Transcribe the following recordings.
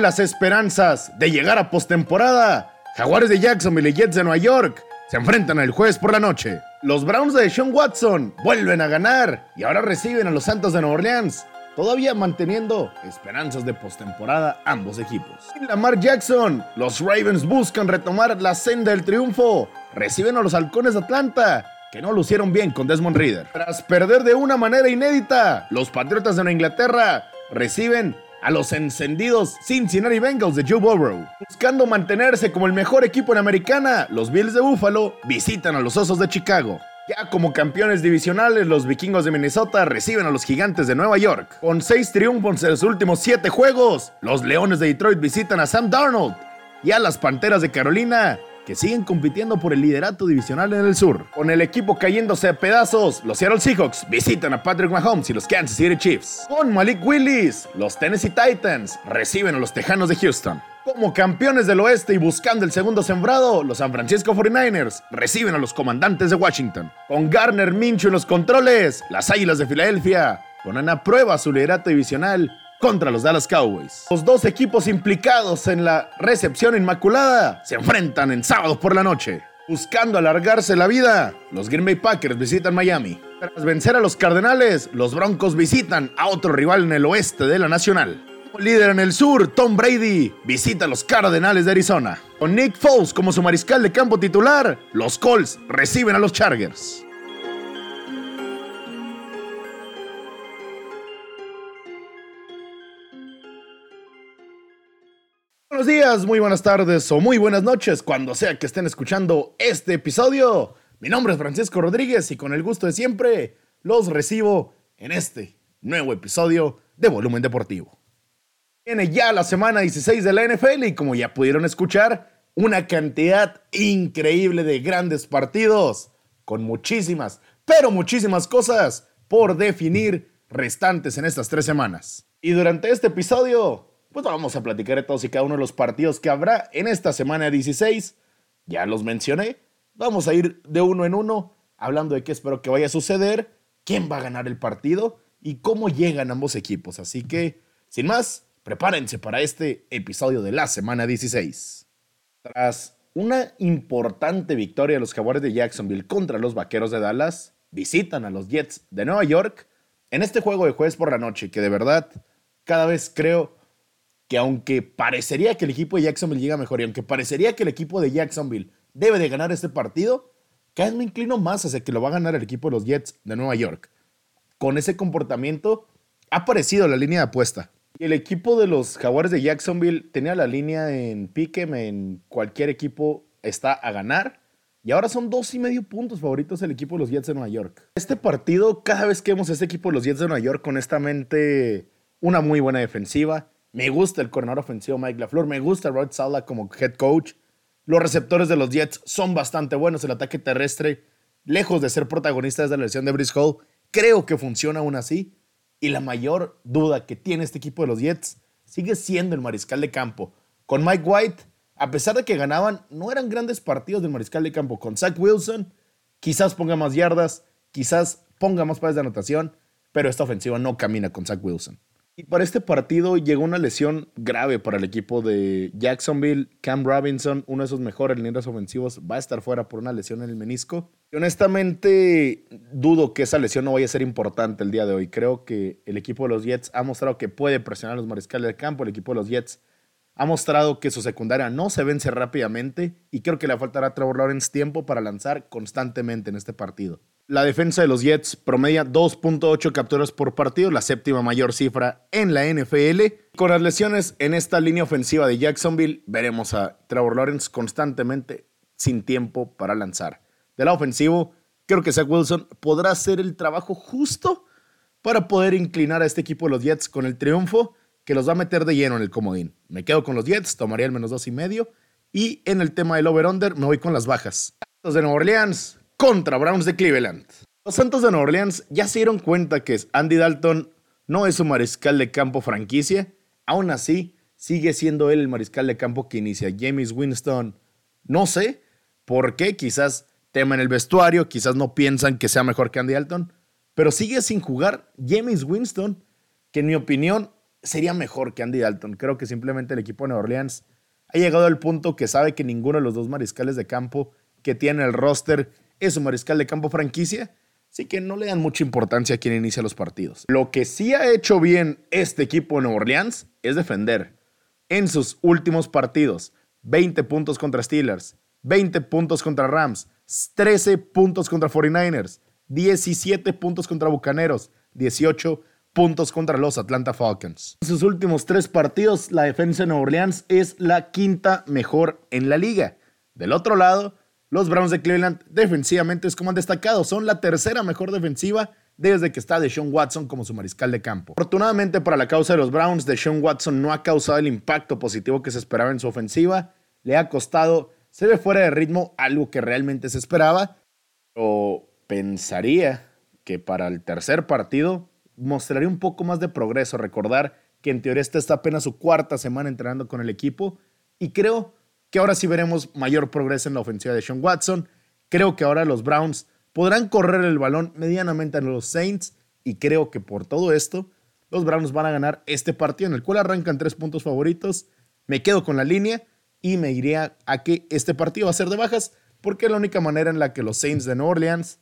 Las esperanzas de llegar a postemporada, Jaguares de Jacksonville y Jets de Nueva York se enfrentan el jueves por la noche. Los Browns de Sean Watson vuelven a ganar y ahora reciben a los Santos de Nueva Orleans, todavía manteniendo esperanzas de postemporada ambos equipos. En Lamar Jackson, los Ravens buscan retomar la senda del triunfo, reciben a los Halcones de Atlanta que no lucieron bien con Desmond Reader. Tras perder de una manera inédita, los Patriotas de Inglaterra reciben a los encendidos Cincinnati Bengals de Joe Burrow. Buscando mantenerse como el mejor equipo en Americana, los Bills de Buffalo visitan a los Osos de Chicago. Ya como campeones divisionales, los vikingos de Minnesota reciben a los gigantes de Nueva York. Con seis triunfos en los últimos siete juegos, los Leones de Detroit visitan a Sam Darnold y a las Panteras de Carolina que siguen compitiendo por el liderato divisional en el sur. Con el equipo cayéndose a pedazos, los Seattle Seahawks visitan a Patrick Mahomes y los Kansas City Chiefs. Con Malik Willis, los Tennessee Titans reciben a los Tejanos de Houston. Como campeones del oeste y buscando el segundo sembrado, los San Francisco 49ers reciben a los comandantes de Washington. Con Garner Minshew en los controles, las Águilas de Filadelfia ponen a prueba su liderato divisional contra los Dallas Cowboys. Los dos equipos implicados en la recepción inmaculada se enfrentan en sábado por la noche. Buscando alargarse la vida, los Green Bay Packers visitan Miami. Tras vencer a los Cardenales, los Broncos visitan a otro rival en el oeste de la Nacional. Como líder en el sur, Tom Brady visita a los Cardenales de Arizona. Con Nick Foles como su mariscal de campo titular, los Colts reciben a los Chargers. Buenos días, muy buenas tardes o muy buenas noches, cuando sea que estén escuchando este episodio. Mi nombre es Francisco Rodríguez y con el gusto de siempre los recibo en este nuevo episodio de Volumen Deportivo. Viene ya la semana 16 de la NFL y como ya pudieron escuchar, una cantidad increíble de grandes partidos con muchísimas, pero muchísimas cosas por definir restantes en estas tres semanas. Y durante este episodio pues vamos a platicar de todos y cada uno de los partidos que habrá en esta semana 16. Ya los mencioné. Vamos a ir de uno en uno hablando de qué espero que vaya a suceder, quién va a ganar el partido y cómo llegan ambos equipos. Así que, sin más, prepárense para este episodio de la semana 16. Tras una importante victoria de los Jaguares de Jacksonville contra los Vaqueros de Dallas, visitan a los Jets de Nueva York en este juego de jueves por la noche que de verdad cada vez creo que aunque parecería que el equipo de Jacksonville llega mejor y aunque parecería que el equipo de Jacksonville debe de ganar este partido, cada vez me inclino más hacia que lo va a ganar el equipo de los Jets de Nueva York. Con ese comportamiento ha aparecido la línea de apuesta. El equipo de los Jaguares de Jacksonville tenía la línea en Piquem, en cualquier equipo está a ganar. Y ahora son dos y medio puntos favoritos el equipo de los Jets de Nueva York. Este partido, cada vez que vemos a este equipo de los Jets de Nueva York, honestamente, una muy buena defensiva, me gusta el coordinador ofensivo Mike LaFleur. Me gusta Rod Sala como head coach. Los receptores de los Jets son bastante buenos. El ataque terrestre, lejos de ser protagonista desde la lesión de Brice Hall, creo que funciona aún así. Y la mayor duda que tiene este equipo de los Jets sigue siendo el mariscal de campo. Con Mike White, a pesar de que ganaban, no eran grandes partidos del mariscal de campo. Con Zach Wilson, quizás ponga más yardas, quizás ponga más pases de anotación, pero esta ofensiva no camina con Zach Wilson. Y para este partido llegó una lesión grave para el equipo de Jacksonville. Cam Robinson, uno de sus mejores líneas ofensivos, va a estar fuera por una lesión en el menisco. Y honestamente, dudo que esa lesión no vaya a ser importante el día de hoy. Creo que el equipo de los Jets ha mostrado que puede presionar a los mariscales del campo. El equipo de los Jets ha mostrado que su secundaria no se vence rápidamente y creo que le faltará a Trevor Lawrence tiempo para lanzar constantemente en este partido. La defensa de los Jets promedia 2.8 capturas por partido, la séptima mayor cifra en la NFL. Con las lesiones en esta línea ofensiva de Jacksonville, veremos a Trevor Lawrence constantemente sin tiempo para lanzar. De la ofensivo, creo que Zach Wilson podrá hacer el trabajo justo para poder inclinar a este equipo de los Jets con el triunfo que los va a meter de lleno en el comodín. Me quedo con los Jets, tomaría el menos dos y medio. Y en el tema del over-under, me voy con las bajas. Los de Nueva Orleans, contra Browns de Cleveland. Los Santos de Nueva Orleans ya se dieron cuenta que Andy Dalton no es un mariscal de campo franquicia. Aún así, sigue siendo él el mariscal de campo que inicia. James Winston, no sé por qué, quizás tema en el vestuario, quizás no piensan que sea mejor que Andy Dalton, pero sigue sin jugar James Winston, que en mi opinión sería mejor que Andy Dalton. Creo que simplemente el equipo de Nueva Orleans ha llegado al punto que sabe que ninguno de los dos mariscales de campo que tiene el roster es un mariscal de campo franquicia. Así que no le dan mucha importancia a quien inicia los partidos. Lo que sí ha hecho bien este equipo de Nueva Orleans es defender. En sus últimos partidos, 20 puntos contra Steelers, 20 puntos contra Rams, 13 puntos contra 49ers, 17 puntos contra Bucaneros, 18 puntos contra los Atlanta Falcons. En sus últimos tres partidos, la defensa de Nueva Orleans es la quinta mejor en la liga. Del otro lado, los Browns de Cleveland defensivamente es como han destacado, son la tercera mejor defensiva desde que está Deshaun Watson como su mariscal de campo. Afortunadamente para la causa de los Browns, Deshaun Watson no ha causado el impacto positivo que se esperaba en su ofensiva, le ha costado, se ve fuera de ritmo, algo que realmente se esperaba, o pensaría que para el tercer partido mostraría un poco más de progreso. Recordar que en teoría esta está apenas su cuarta semana entrenando con el equipo y creo que ahora sí veremos mayor progreso en la ofensiva de Sean Watson. Creo que ahora los Browns podrán correr el balón medianamente a los Saints y creo que por todo esto los Browns van a ganar este partido en el cual arrancan tres puntos favoritos. Me quedo con la línea y me iría a que este partido va a ser de bajas porque es la única manera en la que los Saints de New Orleans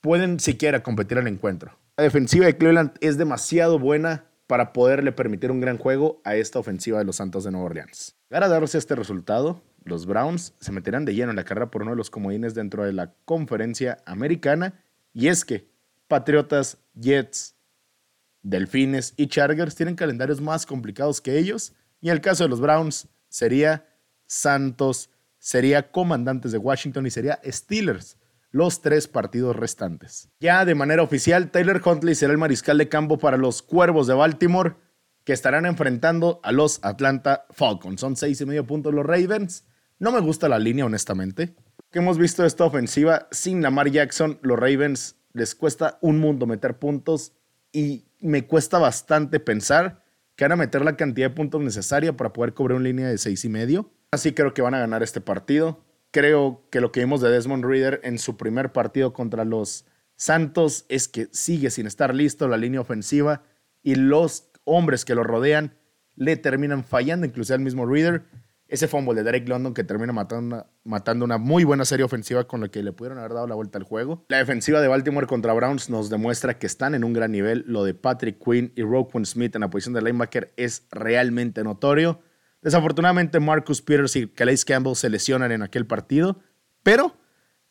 pueden siquiera competir el encuentro. La defensiva de Cleveland es demasiado buena para poderle permitir un gran juego a esta ofensiva de los Santos de Nueva Orleans. Para darse este resultado, los Browns se meterán de lleno en la carrera por uno de los comodines dentro de la conferencia americana, y es que Patriotas, Jets, Delfines y Chargers tienen calendarios más complicados que ellos, y en el caso de los Browns sería Santos, sería Comandantes de Washington y sería Steelers los tres partidos restantes. Ya de manera oficial, Taylor Huntley será el mariscal de campo para los Cuervos de Baltimore, que estarán enfrentando a los Atlanta Falcons. Son seis y medio puntos los Ravens. No me gusta la línea, honestamente. Que hemos visto esta ofensiva sin Lamar Jackson, los Ravens les cuesta un mundo meter puntos y me cuesta bastante pensar que van a meter la cantidad de puntos necesaria para poder cubrir una línea de seis y medio. Así creo que van a ganar este partido creo que lo que vimos de Desmond Reader en su primer partido contra los Santos es que sigue sin estar listo la línea ofensiva y los hombres que lo rodean le terminan fallando, incluso al mismo Reader. Ese fumble de Derek London que termina matando una, muy buena serie ofensiva con la que le pudieron haber dado la vuelta al juego. La defensiva de Baltimore contra Browns nos demuestra que están en un gran nivel. Lo de Patrick Quinn y Roquan Smith en la posición de linebacker es realmente notorio. Desafortunadamente, Marcus Peters y Calais Campbell se lesionan en aquel partido, pero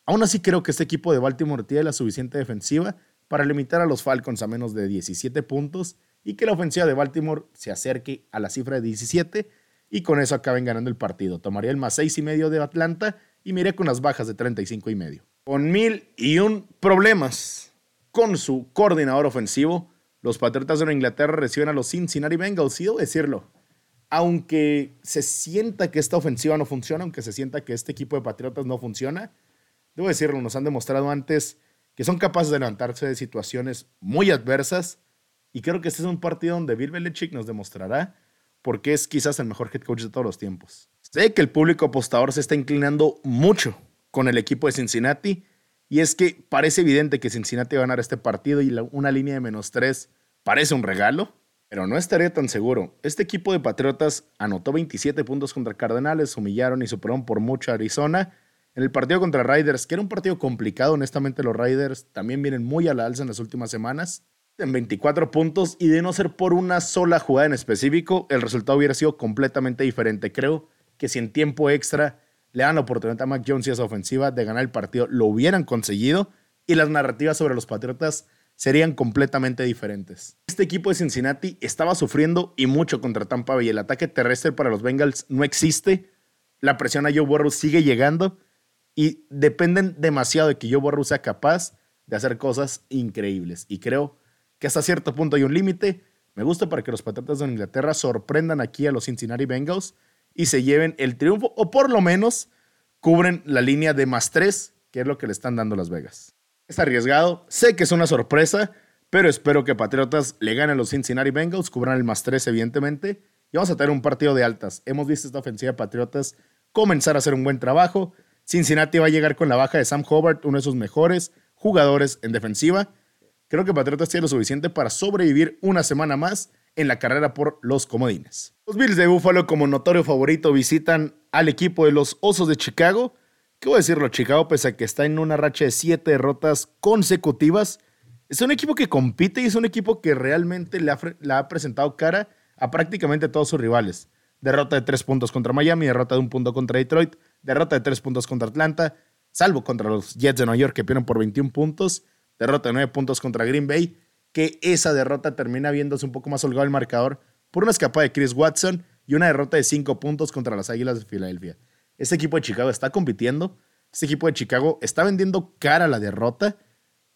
aún así creo que este equipo de Baltimore tiene la suficiente defensiva para limitar a los Falcons a menos de 17 puntos y que la ofensiva de Baltimore se acerque a la cifra de 17 y con eso acaben ganando el partido. Tomaría el más 6 y medio de Atlanta y miré con las bajas de 35 y medio. Con mil y un problemas con su coordinador ofensivo, los Patriotas de Inglaterra reciben a los Cincinnati Bengals y debo decirlo, aunque se sienta que esta ofensiva no funciona, aunque se sienta que este equipo de Patriotas no funciona, debo decirlo, nos han demostrado antes que son capaces de levantarse de situaciones muy adversas y creo que este es un partido donde Bill Belichick nos demostrará por qué es quizás el mejor head coach de todos los tiempos. Sé que el público apostador se está inclinando mucho con el equipo de Cincinnati y es que parece evidente que Cincinnati va a ganar este partido y una línea de menos tres parece un regalo. Pero no estaría tan seguro. Este equipo de Patriotas anotó 27 puntos contra Cardenales, humillaron y superaron por mucho a Arizona. En el partido contra Riders, que era un partido complicado, honestamente los Riders también vienen muy a la alza en las últimas semanas. En 24 puntos y de no ser por una sola jugada en específico, el resultado hubiera sido completamente diferente. Creo que si en tiempo extra le dan la oportunidad a Mac Jones y a esa ofensiva de ganar el partido, lo hubieran conseguido y las narrativas sobre los Patriotas serían completamente diferentes. Este equipo de Cincinnati estaba sufriendo y mucho contra Tampa Bay. El ataque terrestre para los Bengals no existe. La presión a Joe Burrow sigue llegando y dependen demasiado de que Joe Burrow sea capaz de hacer cosas increíbles. Y creo que hasta cierto punto hay un límite. Me gusta para que los Patriotas de Inglaterra sorprendan aquí a los Cincinnati Bengals y se lleven el triunfo o por lo menos cubren la línea de más tres, que es lo que le están dando Las Vegas. Es arriesgado, sé que es una sorpresa, pero espero que Patriotas le ganen a los Cincinnati Bengals, cubran el más 3 evidentemente, y vamos a tener un partido de altas. Hemos visto esta ofensiva de Patriotas comenzar a hacer un buen trabajo. Cincinnati va a llegar con la baja de Sam Hobart, uno de sus mejores jugadores en defensiva. Creo que Patriotas tiene lo suficiente para sobrevivir una semana más en la carrera por los comodines. Los Bills de Buffalo, como notorio favorito, visitan al equipo de los Osos de Chicago. ¿Qué voy a decirlo? Chicago, pese a que está en una racha de siete derrotas consecutivas, es un equipo que compite y es un equipo que realmente le ha, ha presentado cara a prácticamente todos sus rivales. Derrota de tres puntos contra Miami, derrota de un punto contra Detroit, derrota de tres puntos contra Atlanta, salvo contra los Jets de Nueva York que pierden por 21 puntos, derrota de nueve puntos contra Green Bay, que esa derrota termina viéndose un poco más holgado el marcador por una escapada de Chris Watson y una derrota de cinco puntos contra las Águilas de Filadelfia. Este equipo de Chicago está compitiendo, este equipo de Chicago está vendiendo cara la derrota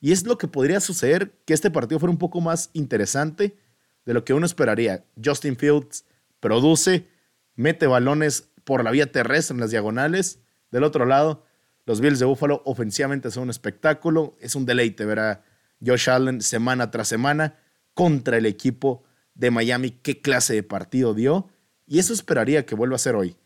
y es lo que podría suceder que este partido fuera un poco más interesante de lo que uno esperaría. Justin Fields produce, mete balones por la vía terrestre en las diagonales. Del otro lado, los Bills de Buffalo ofensivamente son un espectáculo. Es un deleite ver a Josh Allen semana tras semana contra el equipo de Miami. Qué clase de partido dio. Y eso esperaría que vuelva a ser hoy.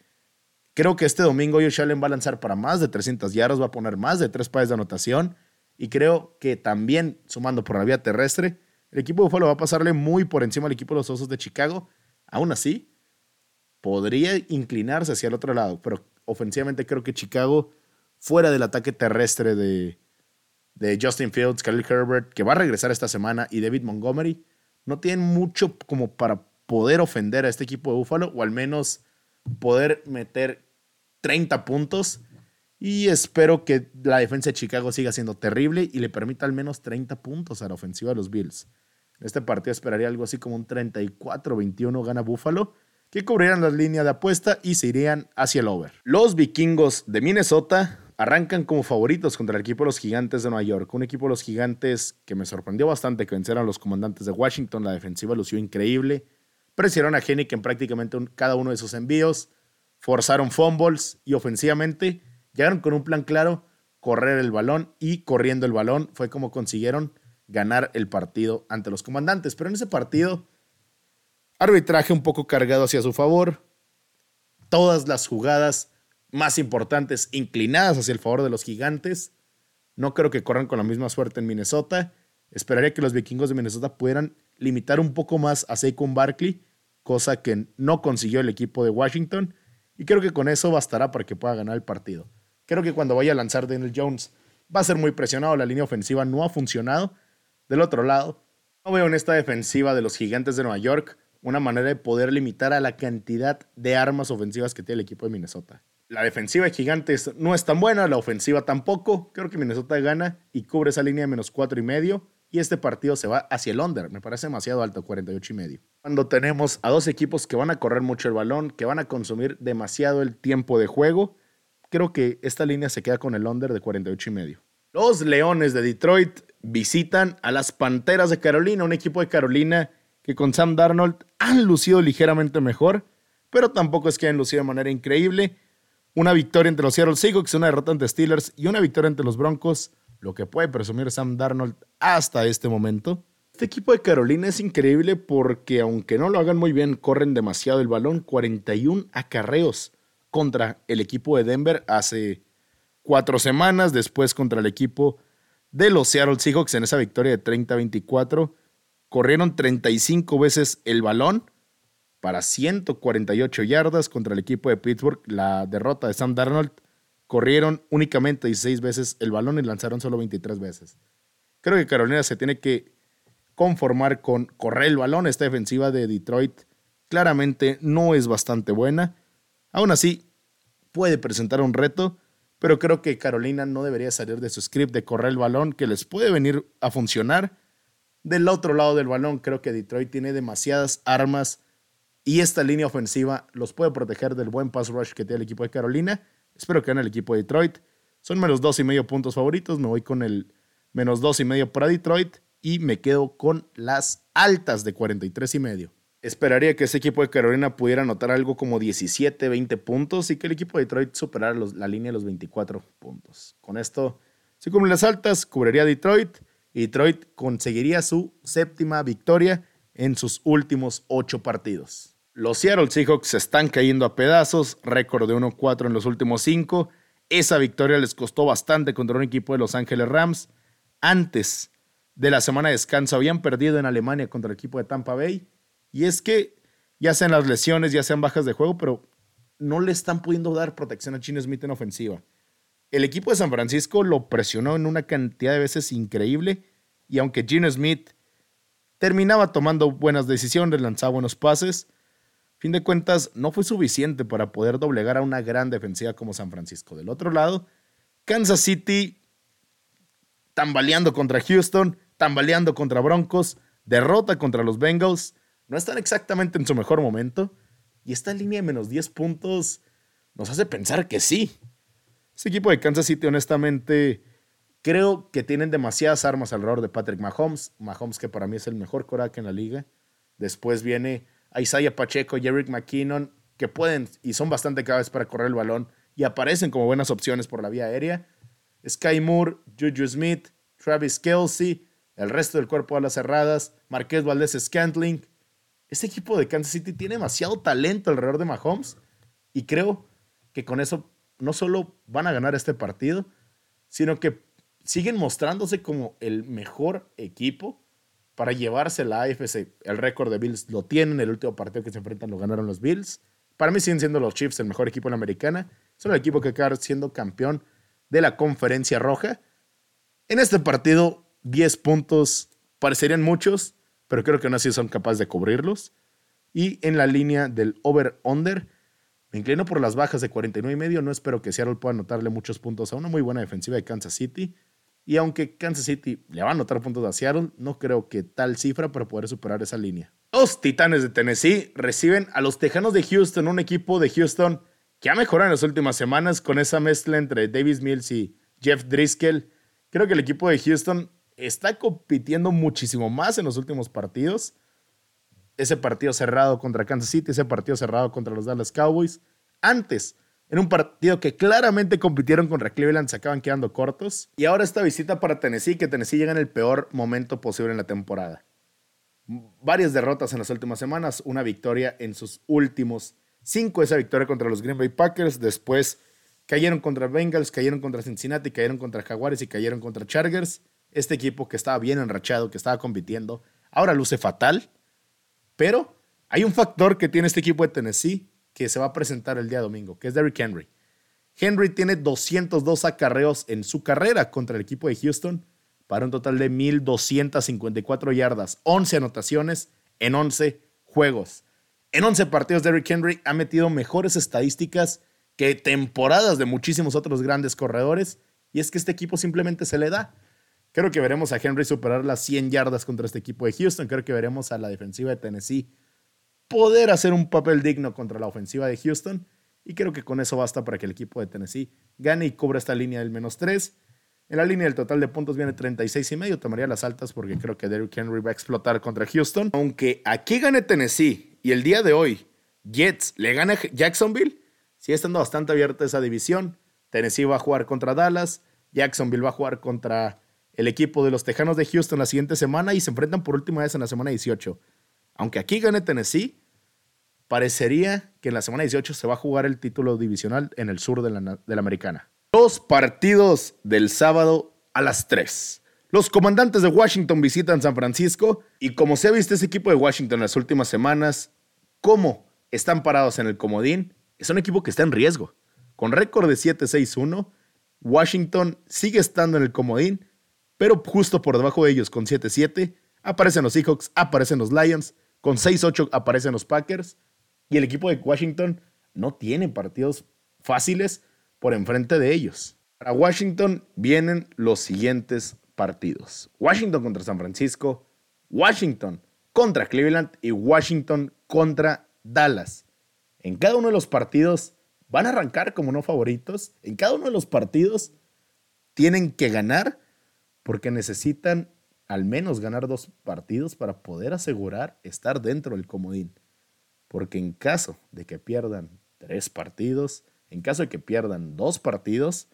Creo que este domingo Josh Allen va a lanzar para más de 300 yardas, va a poner más de tres pares de anotación y creo que también, sumando por la vía terrestre, el equipo de Buffalo va a pasarle muy por encima al equipo de los Osos de Chicago. Aún así, podría inclinarse hacia el otro lado, pero ofensivamente creo que Chicago, fuera del ataque terrestre de, Justin Fields, Khalil Herbert, que va a regresar esta semana, y David Montgomery, no tienen mucho como para poder ofender a este equipo de Buffalo, o al menos poder meter 30 puntos y espero que la defensa de Chicago siga siendo terrible y le permita al menos 30 puntos a la ofensiva de los Bills. En este partido esperaría algo así como un 34-21 gana Buffalo, que cubrirían la línea de apuesta y se irían hacia el over. Los vikingos de Minnesota arrancan como favoritos contra el equipo de los gigantes de Nueva York. Un equipo de los gigantes que me sorprendió bastante que venceran a los comandantes de Washington. La defensiva lució increíble. Presionaron a Hennick en prácticamente cada uno de sus envíos. Forzaron fumbles y ofensivamente Llegaron con un plan claro, correr el balón y corriendo el balón fue como consiguieron ganar el partido ante los comandantes. Pero en ese partido, arbitraje un poco cargado hacia su favor, todas las jugadas más importantes inclinadas hacia el favor de los gigantes. No creo que corran con la misma suerte en Minnesota. Esperaría que los vikingos de Minnesota pudieran limitar un poco más a Saquon Barkley, cosa que no consiguió el equipo de Washington. Y creo que con eso bastará para que pueda ganar el partido. Creo que cuando vaya a lanzar Daniel Jones va a ser muy presionado. La línea ofensiva no ha funcionado. Del otro lado, no veo en esta defensiva de los gigantes de Nueva York una manera de poder limitar a la cantidad de armas ofensivas que tiene el equipo de Minnesota. La defensiva de gigantes no es tan buena, la ofensiva tampoco. Creo que Minnesota gana y cubre esa línea de menos cuatro y medio. Y este partido se va hacia el under. Me parece demasiado alto, 48 y medio. Cuando tenemos a dos equipos que van a correr mucho el balón, que van a consumir demasiado el tiempo de juego creo que esta línea se queda con el under de 48 y medio. Los Leones de Detroit visitan a las Panteras de Carolina, un equipo de Carolina que con Sam Darnold han lucido ligeramente mejor, pero tampoco es que hayan lucido de manera increíble. Una victoria entre los Seattle Seahawks, una derrota ante Steelers y una victoria entre los Broncos, lo que puede presumir Sam Darnold hasta este momento. Este equipo de Carolina es increíble porque aunque no lo hagan muy bien, corren demasiado el balón, 41 acarreos contra el equipo de Denver hace cuatro semanas, después contra el equipo de los Seattle Seahawks en esa victoria de 30-24. Corrieron 35 veces el balón para 148 yardas contra el equipo de Pittsburgh. La derrota de Sam Darnold corrieron únicamente 16 veces el balón y lanzaron solo 23 veces. Creo que Carolina se tiene que conformar con correr el balón. Esta defensiva de Detroit claramente no es bastante buena. Aún así, puede presentar un reto, pero creo que Carolina no debería salir de su script de correr el balón, que les puede venir a funcionar. Del otro lado del balón, creo que Detroit tiene demasiadas armas y esta línea ofensiva los puede proteger del buen pass rush que tiene el equipo de Carolina. Espero que gane el equipo de Detroit. Son menos dos y medio puntos favoritos. Me voy con el menos dos y medio para Detroit y me quedo con las altas de 43 y medio. Esperaría que ese equipo de Carolina pudiera anotar algo como 17, 20 puntos y que el equipo de Detroit superara la línea de los 24 puntos. Con esto, si cumplen las altas, cubriría Detroit y Detroit conseguiría su séptima victoria en sus últimos ocho partidos. Los Seattle Seahawks se están cayendo a pedazos, récord de 1-4 en los últimos cinco. Esa victoria les costó bastante contra un equipo de Los Ángeles Rams. Antes de la semana de descanso habían perdido en Alemania contra el equipo de Tampa Bay Y es que ya sean las lesiones, ya sean bajas de juego, pero no le están pudiendo dar protección a Gene Smith en ofensiva. El equipo de San Francisco lo presionó en una cantidad de veces increíble y aunque Gene Smith terminaba tomando buenas decisiones, lanzaba buenos pases, fin de cuentas no fue suficiente para poder doblegar a una gran defensiva como San Francisco. Del otro lado, Kansas City tambaleando contra Houston, tambaleando contra Broncos, derrota contra los Bengals, no están exactamente en su mejor momento y esta línea de menos 10 puntos nos hace pensar que sí. Ese equipo de Kansas City, honestamente, creo que tienen demasiadas armas alrededor de Patrick Mahomes. Mahomes, que para mí es el mejor coraje en la liga. Después viene Isaiah Pacheco y Eric McKinnon, que pueden y son bastante cabezas para correr el balón y aparecen como buenas opciones por la vía aérea. Sky Moore, Juju Smith, Travis Kelsey, el resto del cuerpo a las cerradas, Marqués Valdez Scantling, este equipo de Kansas City tiene demasiado talento alrededor de Mahomes y creo que con eso no solo van a ganar este partido, sino que siguen mostrándose como el mejor equipo para llevarse la AFC. El récord de Bills lo tienen, el último partido que se enfrentan lo ganaron los Bills. Para mí siguen siendo los Chiefs el mejor equipo en la americana. Son el equipo que acaba siendo campeón de la conferencia roja. En este partido, 10 puntos parecerían muchos, pero creo que no así son capaces de cubrirlos. Y en la línea del over-under, me inclino por las bajas de 49 y medio. No espero que Seattle pueda anotarle muchos puntos a una muy buena defensiva de Kansas City. Y aunque Kansas City le va a anotar puntos a Seattle, no creo que tal cifra para poder superar esa línea. Los Titanes de Tennessee reciben a los Tejanos de Houston, un equipo de Houston que ha mejorado en las últimas semanas con esa mezcla entre Davis Mills y Jeff Driscoll. Creo que el equipo de Houston está compitiendo muchísimo más en los últimos partidos. Ese partido cerrado contra Kansas City, ese partido cerrado contra los Dallas Cowboys. Antes, en un partido que claramente compitieron contra Cleveland, se acaban quedando cortos. Y ahora esta visita para Tennessee, que Tennessee llega en el peor momento posible en la temporada. Varias derrotas en las últimas semanas, una victoria en sus últimos cinco, esa victoria contra los Green Bay Packers, después cayeron contra Bengals, cayeron contra Cincinnati, cayeron contra Jaguares y cayeron contra Chargers este equipo que estaba bien enrachado, que estaba compitiendo, ahora luce fatal, pero hay un factor que tiene este equipo de Tennessee que se va a presentar el día domingo, que es Derrick Henry. Henry tiene 202 acarreos en su carrera contra el equipo de Houston para un total de 1.254 yardas, 11 anotaciones en 11 juegos. En 11 partidos, Derrick Henry ha metido mejores estadísticas que temporadas de muchísimos otros grandes corredores, y es que este equipo simplemente se le da. Creo que veremos a Henry superar las 100 yardas contra este equipo de Houston. Creo que veremos a la defensiva de Tennessee poder hacer un papel digno contra la ofensiva de Houston. Y creo que con eso basta para que el equipo de Tennessee gane y cubra esta línea del menos 3. En la línea del total de puntos viene 36 y medio. Tomaría las altas porque creo que Derrick Henry va a explotar contra Houston. Aunque aquí gane Tennessee y el día de hoy Jets le gana a Jacksonville, sigue estando bastante abierta esa división. Tennessee va a jugar contra Dallas. Jacksonville va a jugar contra el equipo de los Tejanos de Houston la siguiente semana y se enfrentan por última vez en la semana 18. Aunque aquí gane Tennessee, parecería que en la semana 18 se va a jugar el título divisional en el sur de la, de la americana. Dos partidos del sábado a las 3. Los comandantes de Washington visitan San Francisco y como se ha visto ese equipo de Washington en las últimas semanas, cómo están parados en el comodín, es un equipo que está en riesgo. Con récord de 7-6-1, Washington sigue estando en el comodín pero justo por debajo de ellos, con 7-7, aparecen los Seahawks, aparecen los Lions, con 6-8 aparecen los Packers, y el equipo de Washington no tiene partidos fáciles por enfrente de ellos. Para Washington vienen los siguientes partidos. Washington contra San Francisco, Washington contra Cleveland y Washington contra Dallas. En cada uno de los partidos van a arrancar como no favoritos. En cada uno de los partidos tienen que ganar porque necesitan al menos ganar dos partidos para poder asegurar estar dentro del comodín. Porque en caso de que pierdan tres partidos, en caso de que pierdan dos partidos,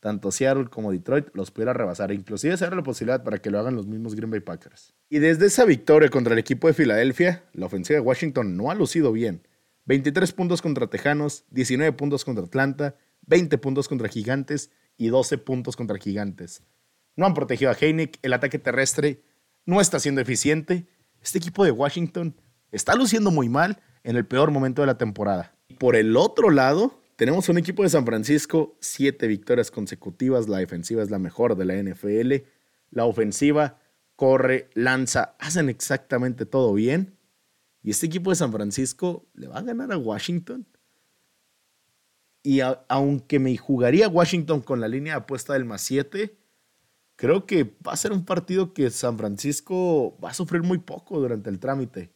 tanto Seattle como Detroit los pudiera rebasar. Inclusive se abre la posibilidad para que lo hagan los mismos Green Bay Packers. Y desde esa victoria contra el equipo de Filadelfia, la ofensiva de Washington no ha lucido bien. 23 puntos contra Tejanos, 19 puntos contra Atlanta, 20 puntos contra Gigantes y 12 puntos contra Gigantes. No han protegido a Heineck. El ataque terrestre no está siendo eficiente. Este equipo de Washington está luciendo muy mal en el peor momento de la temporada. Por el otro lado, tenemos un equipo de San Francisco, siete victorias consecutivas, la defensiva es la mejor de la NFL, la ofensiva corre, lanza, hacen exactamente todo bien. Y este equipo de San Francisco le va a ganar a Washington. Y aunque me jugaría Washington con la línea de apuesta del más 7, creo que va a ser un partido que San Francisco va a sufrir muy poco durante el trámite.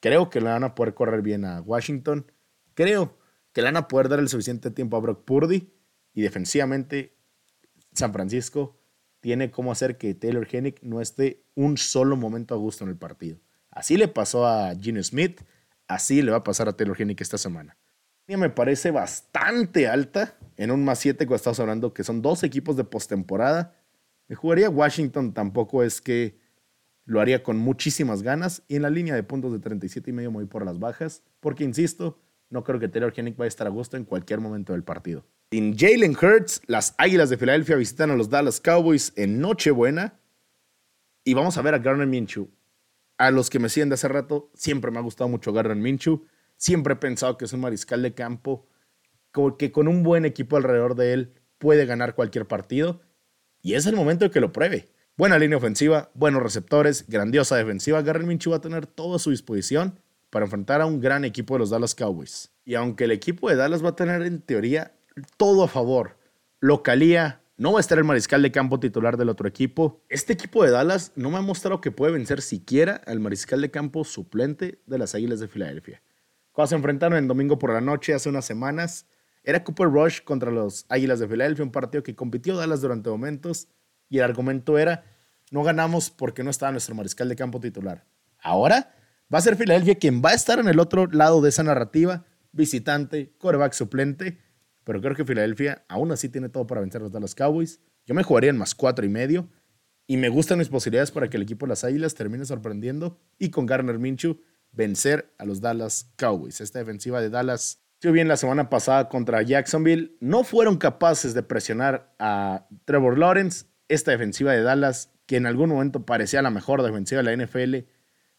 Creo que le van a poder correr bien a Washington. Creo que le van a poder dar el suficiente tiempo a Brock Purdy. Y defensivamente, San Francisco tiene cómo hacer que Taylor Hennick no esté un solo momento a gusto en el partido. Así le pasó a Gene Smith, así le va a pasar a Taylor Hennick esta semana. Me parece bastante alta en un más 7 cuando estamos hablando que son dos equipos de postemporada. Me jugaría Washington, tampoco es que lo haría con muchísimas ganas. Y en la línea de puntos de 37 y medio me voy por las bajas, porque insisto, no creo que Taylor Hennick vaya a estar a gusto en cualquier momento del partido. Sin Jalen Hurts, las Águilas de Filadelfia visitan a los Dallas Cowboys en Nochebuena. Y vamos a ver a Garner Minshew. A los que me siguen de hace rato, siempre me ha gustado mucho Garner Minshew. Siempre he pensado que es un mariscal de campo que con un buen equipo alrededor de él puede ganar cualquier partido. Y es el momento de que lo pruebe. Buena línea ofensiva, buenos receptores, grandiosa defensiva. Garner Minshew va a tener todo a su disposición para enfrentar a un gran equipo de los Dallas Cowboys. Y aunque el equipo de Dallas va a tener en teoría todo a favor. Localía, no va a estar el mariscal de campo titular del otro equipo. Este equipo de Dallas no me ha mostrado que puede vencer siquiera al mariscal de campo suplente de las Águilas de Filadelfia. Cuando se enfrentaron en domingo por la noche hace unas semanas, era Cooper Rush contra los Águilas de Filadelfia, un partido que compitió Dallas durante momentos y el argumento era, no ganamos porque no estaba nuestro mariscal de campo titular. Ahora va a ser Filadelfia quien va a estar en el otro lado de esa narrativa, visitante, coreback suplente, pero creo que Filadelfia aún así tiene todo para vencer a los Dallas Cowboys. Yo me jugaría en más cuatro y medio y me gustan mis posibilidades para que el equipo de las Águilas termine sorprendiendo y con Garner Minshew vencer a los Dallas Cowboys. Esta defensiva de Dallas, si bien la semana pasada contra Jacksonville, no fueron capaces de presionar a Trevor Lawrence. Esta defensiva de Dallas, que en algún momento parecía la mejor defensiva de la NFL,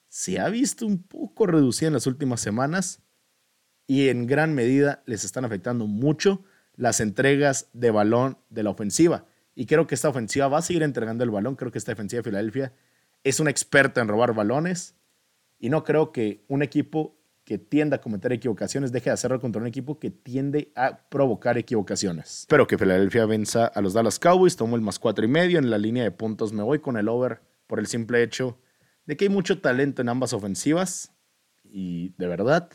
se ha visto un poco reducida en las últimas semanas y en gran medida les están afectando mucho las entregas de balón de la ofensiva. Y creo que esta ofensiva va a seguir entregando el balón. Creo que esta defensiva de Filadelfia es una experta en robar balones. Y no creo que un equipo que tienda a cometer equivocaciones deje de hacerlo contra un equipo que tiende a provocar equivocaciones. Espero que Filadelfia venza a los Dallas Cowboys. Tomo el más cuatro y medio en la línea de puntos. Me voy con el over por el simple hecho de que hay mucho talento en ambas ofensivas. Y de verdad,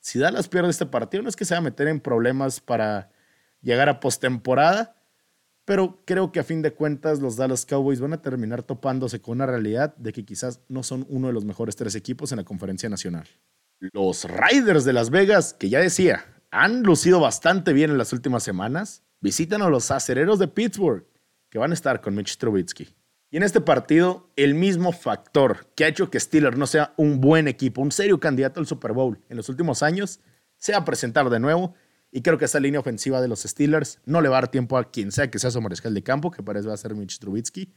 si Dallas pierde este partido, no es que se va a meter en problemas para llegar a postemporada, pero creo que a fin de cuentas los Dallas Cowboys van a terminar topándose con una realidad de que quizás no son uno de los mejores tres equipos en la conferencia nacional. Los Riders de Las Vegas, que ya decía, han lucido bastante bien en las últimas semanas, visitan a los acereros de Pittsburgh, que van a estar con Mitch Trubisky. Y en este partido, el mismo factor que ha hecho que Steelers no sea un buen equipo, un serio candidato al Super Bowl en los últimos años, se va a presentar de nuevo. Y creo que esa línea ofensiva de los Steelers no le va a dar tiempo a quien sea que sea su mariscal de campo, que parece va a ser Mitch Trubisky.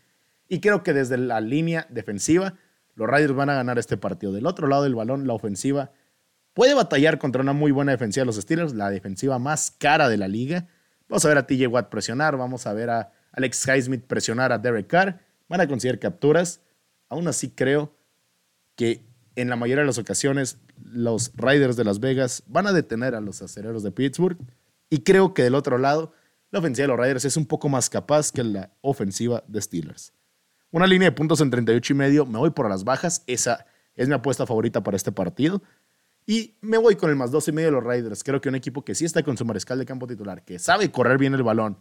Y creo que desde la línea defensiva, los Raiders van a ganar este partido. Del otro lado del balón, la ofensiva puede batallar contra una muy buena defensiva de los Steelers, la defensiva más cara de la liga. Vamos a ver a TJ Watt presionar, vamos a ver a Alex Highsmith presionar a Derek Carr van a conseguir capturas. Aún así creo que en la mayoría de las ocasiones los Riders de Las Vegas van a detener a los acereros de Pittsburgh. Y creo que del otro lado, la ofensiva de los Riders es un poco más capaz que la ofensiva de Steelers. Una línea de puntos en 38 y medio, me voy por las bajas. Esa es mi apuesta favorita para este partido. Y me voy con el más 12 y medio de los Riders. Creo que un equipo que sí está con su mariscal de campo titular, que sabe correr bien el balón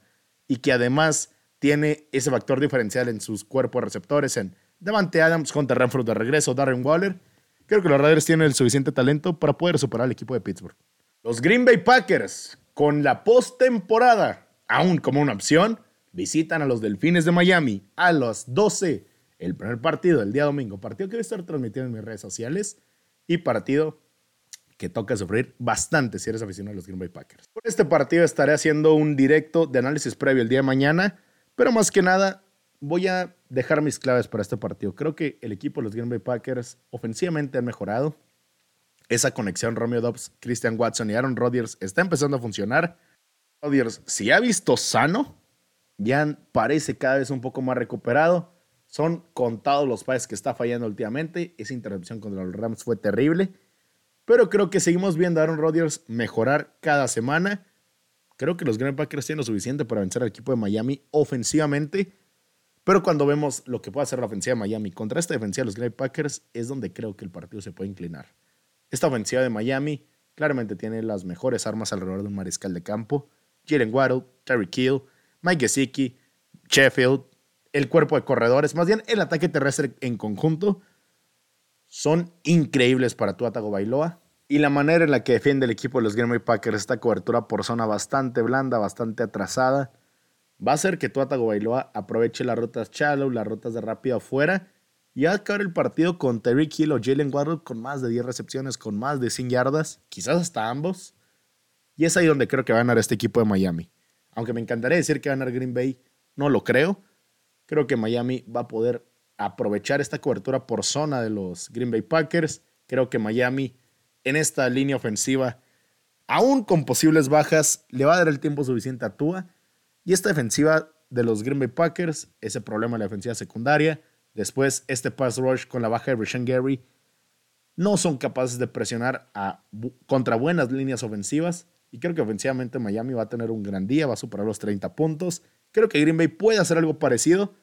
y que además tiene ese factor diferencial en sus cuerpos receptores, en Devante Adams, Hunter Renfrew de regreso, Darren Waller. Creo que los Raiders tienen el suficiente talento para poder superar al equipo de Pittsburgh. Los Green Bay Packers, con la postemporada aún como una opción, visitan a los Delfines de Miami a las 12. El primer partido del día domingo, partido que voy a estar transmitiendo en mis redes sociales y partido que toca sufrir bastante si eres aficionado a los Green Bay Packers. Por este partido estaré haciendo un directo de análisis previo el día de mañana pero más que nada, voy a dejar mis claves para este partido. Creo que el equipo de los Green Bay Packers ofensivamente han mejorado. Esa conexión Romeo Dobbs, Christian Watson y Aaron Rodgers está empezando a funcionar. Rodgers, si ha visto sano, ya parece cada vez un poco más recuperado. Son contados los pases que está fallando últimamente. Esa interrupción contra los Rams fue terrible. Pero creo que seguimos viendo a Aaron Rodgers mejorar cada semana. Creo que los Green Packers tienen lo suficiente para vencer al equipo de Miami ofensivamente. Pero cuando vemos lo que puede hacer la ofensiva de Miami contra esta defensiva de los Green Bay Packers, es donde creo que el partido se puede inclinar. Esta ofensiva de Miami claramente tiene las mejores armas alrededor de un mariscal de campo. Jalen Waddle, Terry Kill, Mike Gesicki, Sheffield, el cuerpo de corredores, más bien el ataque terrestre en conjunto, son increíbles para tu Atago Bailoa. Y la manera en la que defiende el equipo de los Green Bay Packers esta cobertura por zona bastante blanda, bastante atrasada, va a hacer que Atago Bailoa aproveche las rutas shallow, las rutas de rápido afuera y a acabar el partido con Terry Hill o Jalen Waddle con más de 10 recepciones, con más de 100 yardas, quizás hasta ambos. Y es ahí donde creo que va a ganar este equipo de Miami. Aunque me encantaría decir que va a ganar Green Bay, no lo creo. Creo que Miami va a poder aprovechar esta cobertura por zona de los Green Bay Packers. Creo que Miami en esta línea ofensiva, aún con posibles bajas, le va a dar el tiempo suficiente a Tua. Y esta defensiva de los Green Bay Packers, ese problema de la defensiva secundaria, Después, este pass rush con la baja de Rashan Gary no son capaces de presionar contra buenas líneas ofensivas. Y creo que ofensivamente Miami va a tener un gran día, va a superar los 30 puntos. Creo que Green Bay puede hacer algo parecido,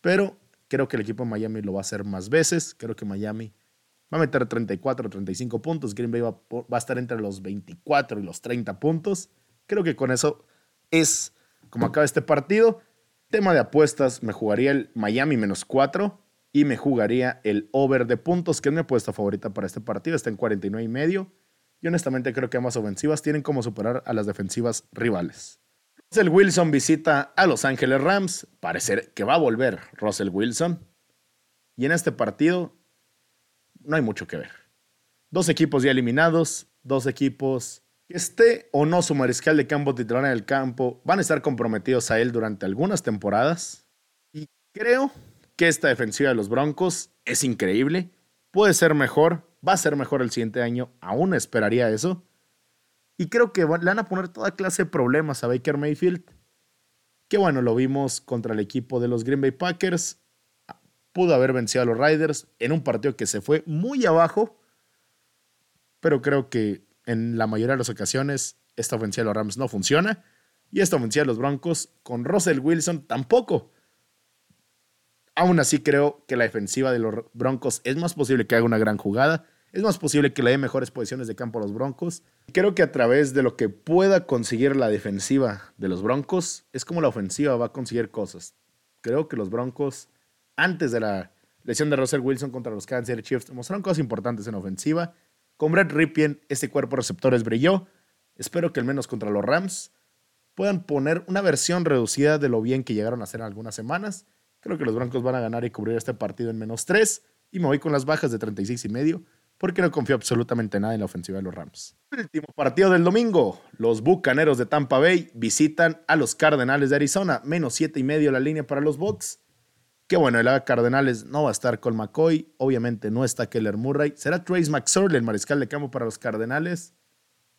pero creo que el equipo de Miami lo va a hacer más veces. Creo que Miami va a meter 34 o 35 puntos. Green Bay va a estar entre los 24 y los 30 puntos. Creo que con eso es como acaba este partido. Tema de apuestas, me jugaría el Miami menos 4 y me jugaría el over de puntos, que es mi apuesta favorita para este partido. Está en 49 y medio. Y honestamente creo que ambas ofensivas tienen como superar a las defensivas rivales. Russell Wilson visita a Los Ángeles Rams. Parece que va a volver Russell Wilson. Y en este partido no hay mucho que ver. Dos equipos ya eliminados, dos equipos que esté o no su mariscal de campo titular en el campo, van a estar comprometidos a él durante algunas temporadas. Y creo que esta defensiva de los Broncos es increíble. Puede ser mejor, va a ser mejor el siguiente año, aún esperaría eso. Y creo que le van a poner toda clase de problemas a Baker Mayfield. Que bueno, lo vimos contra el equipo de los Green Bay Packers. Pudo haber vencido a los Riders en un partido que se fue muy abajo. Pero creo que en la mayoría de las ocasiones esta ofensiva de los Rams no funciona. Y esta ofensiva de los Broncos con Russell Wilson tampoco. Aún así creo que la defensiva de los Broncos es más posible que haga una gran jugada. Es más posible que le dé mejores posiciones de campo a los Broncos. Creo que a través de lo que pueda conseguir la defensiva de los Broncos, es como la ofensiva va a conseguir cosas. Creo que los Broncos, antes de la lesión de Russell Wilson contra los Kansas Chiefs, mostraron cosas importantes en ofensiva con Brett Ripien, este cuerpo de receptores brilló. Espero que al menos contra los Rams puedan poner una versión reducida de lo bien que llegaron a hacer en algunas semanas. Creo que los Broncos van a ganar y cubrir este partido en menos 3 y me voy con las bajas de 36 y medio porque no confío absolutamente nada en la ofensiva de los Rams. Último partido del domingo. Los Bucaneros de Tampa Bay visitan a los Cardenales de Arizona. Menos 7 y medio la línea para los Bucks. Que bueno, el Cardenales no va a estar con McCoy, obviamente no está Keller Murray, será Trace McSorley el mariscal de campo para los Cardenales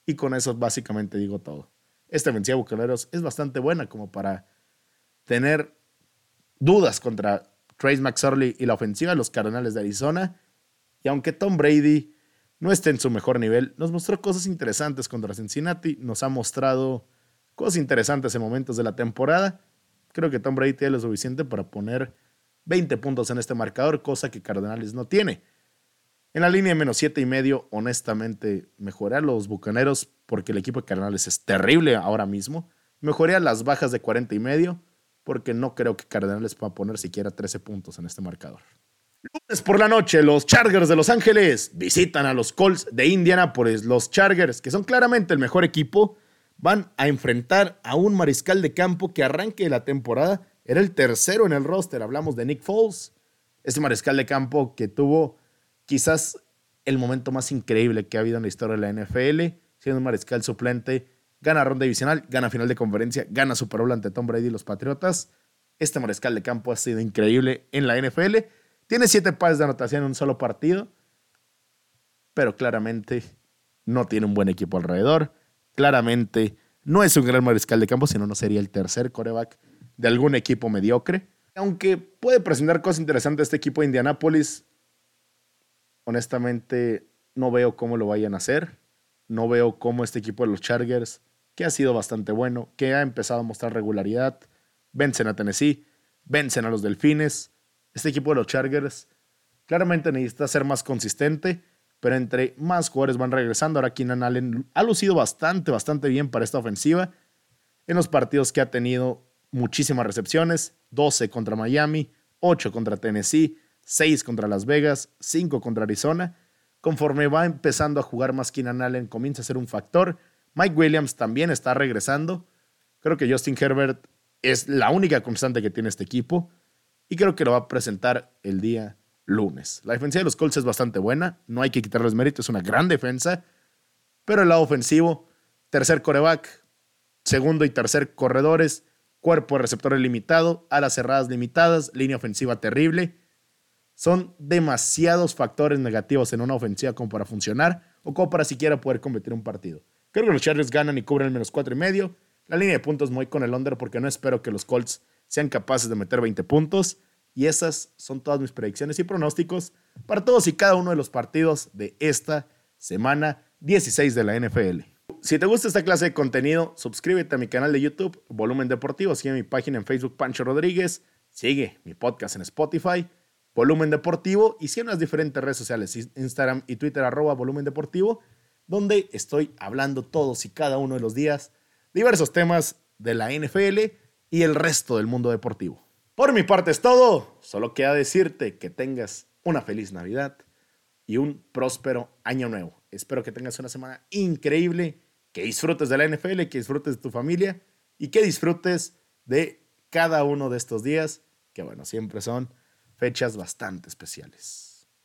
y con eso básicamente digo todo. Esta ofensiva de Bucaneros es bastante buena como para tener dudas contra Trace McSorley y la ofensiva de los Cardenales de Arizona y aunque Tom Brady no esté en su mejor nivel, nos mostró cosas interesantes contra Cincinnati, nos ha mostrado cosas interesantes en momentos de la temporada. Creo que Tom Brady tiene lo suficiente para poner 20 puntos en este marcador, cosa que Cardenales no tiene. En la línea de menos 7 y medio, honestamente, mejoré a los Bucaneros porque el equipo de Cardenales es terrible ahora mismo. Mejoré a las bajas de 40 y medio porque no creo que Cardenales pueda poner siquiera 13 puntos en este marcador. Lunes por la noche, los Chargers de Los Ángeles visitan a los Colts de Indianapolis. Los Chargers, que son claramente el mejor equipo, van a enfrentar a un mariscal de campo que arranque la temporada era el tercero en el roster. Hablamos de Nick Foles, ese mariscal de campo que tuvo quizás el momento más increíble que ha habido en la historia de la NFL, siendo un mariscal suplente, gana ronda divisional, gana final de conferencia, gana Super Bowl ante Tom Brady y los Patriotas. Este mariscal de campo ha sido increíble en la NFL. Tiene siete pases de anotación en un solo partido, pero claramente no tiene un buen equipo alrededor. Claramente no es un gran mariscal de campo, sino no sería el tercer coreback de algún equipo mediocre. Aunque puede presentar cosas interesantes este equipo de Indianápolis, honestamente no veo cómo lo vayan a hacer. No veo cómo este equipo de los Chargers, que ha sido bastante bueno, que ha empezado a mostrar regularidad, vencen a Tennessee, vencen a los Delfines. Este equipo de los Chargers claramente necesita ser más consistente, pero entre más jugadores van regresando, ahora Keenan Allen ha lucido bastante, bastante bien para esta ofensiva. En los partidos que ha tenido muchísimas recepciones, 12 contra Miami, 8 contra Tennessee, 6 contra Las Vegas, 5 contra Arizona. Conforme va empezando a jugar más Keenan Allen, comienza a ser un factor. Mike Williams también está regresando. Creo que Justin Herbert es la única constante que tiene este equipo y creo que lo va a presentar el día lunes. La defensa de los Colts es bastante buena, no hay que quitarles mérito, es una gran defensa, pero el lado ofensivo, tercer coreback, segundo y tercer corredores, cuerpo de receptores limitado, alas cerradas limitadas, línea ofensiva terrible. Son demasiados factores negativos en una ofensiva como para funcionar o como para siquiera poder competir un partido. Creo que los Chargers ganan y cubren el menos cuatro y medio. La línea de puntos muy con el under porque no espero que los Colts sean capaces de meter 20 puntos. Y esas son todas mis predicciones y pronósticos para todos y cada uno de los partidos de esta semana 16 de la NFL. Si te gusta esta clase de contenido, suscríbete a mi canal de YouTube, Volumen Deportivo, sigue mi página en Facebook, Pancho Rodríguez, sigue mi podcast en Spotify, Volumen Deportivo, y sigue en las diferentes redes sociales, Instagram y Twitter, arroba Volumen Deportivo, donde estoy hablando todos y cada uno de los días diversos temas de la NFL y el resto del mundo deportivo. Por mi parte es todo. Solo queda decirte que tengas una feliz Navidad y un próspero año nuevo. Espero que tengas una semana increíble, que disfrutes de la NFL, que disfrutes de tu familia y que disfrutes de cada uno de estos días, que bueno, siempre son fechas bastante especiales.